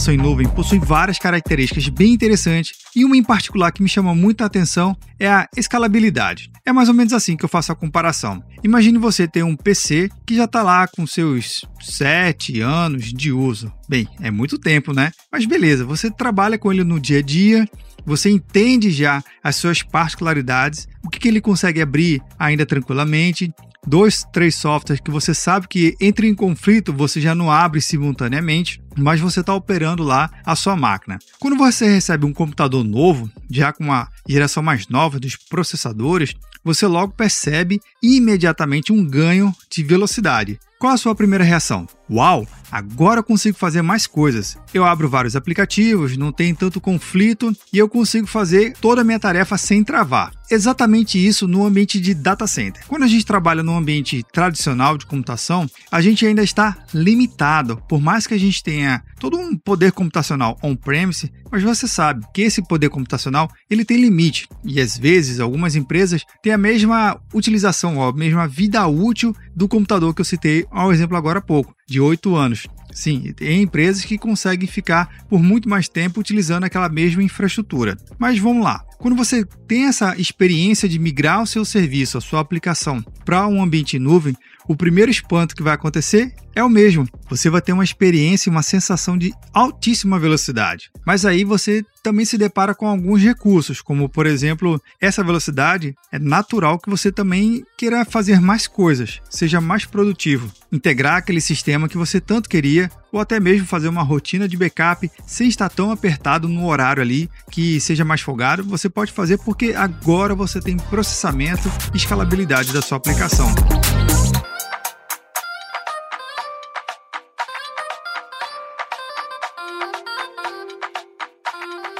Computação em nuvem possui várias características bem interessantes e uma em particular que me chama muita atenção é a escalabilidade. É mais ou menos assim que eu faço a comparação. Imagine você ter um PC que já está lá com seus 7 anos de uso. Bem, é muito tempo, né? Mas beleza, você trabalha com ele no dia a dia, você entende já as suas particularidades, o que, que ele consegue abrir ainda tranquilamente, dois, três softwares que você sabe que entre em conflito, você já não abre simultaneamente, mas você está operando lá a sua máquina. Quando você recebe um computador novo, já com uma geração mais nova dos processadores, você logo percebe imediatamente um ganho de velocidade. Qual a sua primeira reação? Uau, agora eu consigo fazer mais coisas. Eu abro vários aplicativos, não tem tanto conflito e eu consigo fazer toda a minha tarefa sem travar. Exatamente isso no ambiente de data center. Quando a gente trabalha no ambiente tradicional de computação, a gente ainda está limitado. Por mais que a gente tenha todo um poder computacional on-premise, mas você sabe que esse poder computacional ele tem limite e às vezes algumas empresas têm a mesma utilização, a mesma vida útil do computador que eu citei ao exemplo agora há pouco de 8 anos. Sim, tem empresas que conseguem ficar por muito mais tempo utilizando aquela mesma infraestrutura. Mas vamos lá. Quando você tem essa experiência de migrar o seu serviço, a sua aplicação para um ambiente em nuvem, o primeiro espanto que vai acontecer é o mesmo. Você vai ter uma experiência e uma sensação de altíssima velocidade. Mas aí você também se depara com alguns recursos, como por exemplo, essa velocidade é natural que você também queira fazer mais coisas, seja mais produtivo, integrar aquele sistema que você tanto queria ou até mesmo fazer uma rotina de backup sem estar tão apertado no horário ali que seja mais folgado, você pode fazer porque agora você tem processamento e escalabilidade da sua aplicação.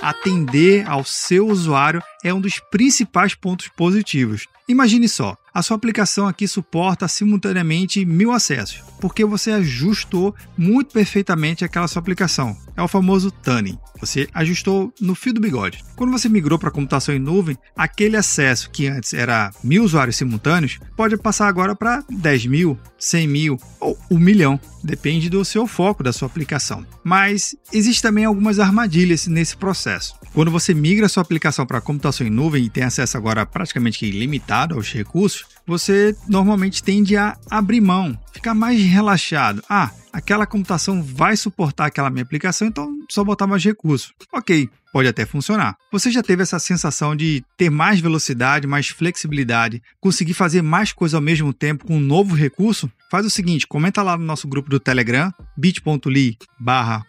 Atender ao seu usuário é um dos principais pontos positivos. Imagine só, a sua aplicação aqui suporta simultaneamente mil acessos, porque você ajustou muito perfeitamente aquela sua aplicação. É o famoso tuning. Você ajustou no fio do bigode. Quando você migrou para computação em nuvem, aquele acesso que antes era mil usuários simultâneos pode passar agora para 10 mil, 100 mil ou um milhão. Depende do seu foco da sua aplicação. Mas existem também algumas armadilhas nesse processo. Quando você migra sua aplicação para computação em nuvem e tem acesso agora praticamente ilimitado aos recursos, você normalmente tende a abrir mão, ficar mais relaxado. Ah, aquela computação vai suportar aquela minha aplicação, então só botar mais recursos. Ok, pode até funcionar. Você já teve essa sensação de ter mais velocidade, mais flexibilidade, conseguir fazer mais coisas ao mesmo tempo com um novo recurso? Faz o seguinte, comenta lá no nosso grupo do Telegram, bit.ly barra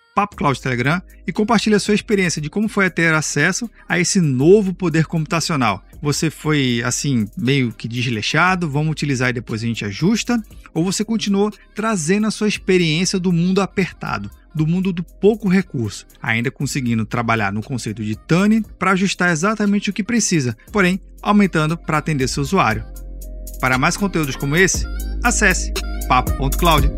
Telegram e compartilhe a sua experiência de como foi ter acesso a esse novo poder computacional. Você foi assim meio que desleixado, vamos utilizar e depois a gente ajusta, ou você continuou trazendo a sua experiência do mundo apertado, do mundo do pouco recurso, ainda conseguindo trabalhar no conceito de tuning para ajustar exatamente o que precisa, porém aumentando para atender seu usuário. Para mais conteúdos como esse, acesse papo.cloud.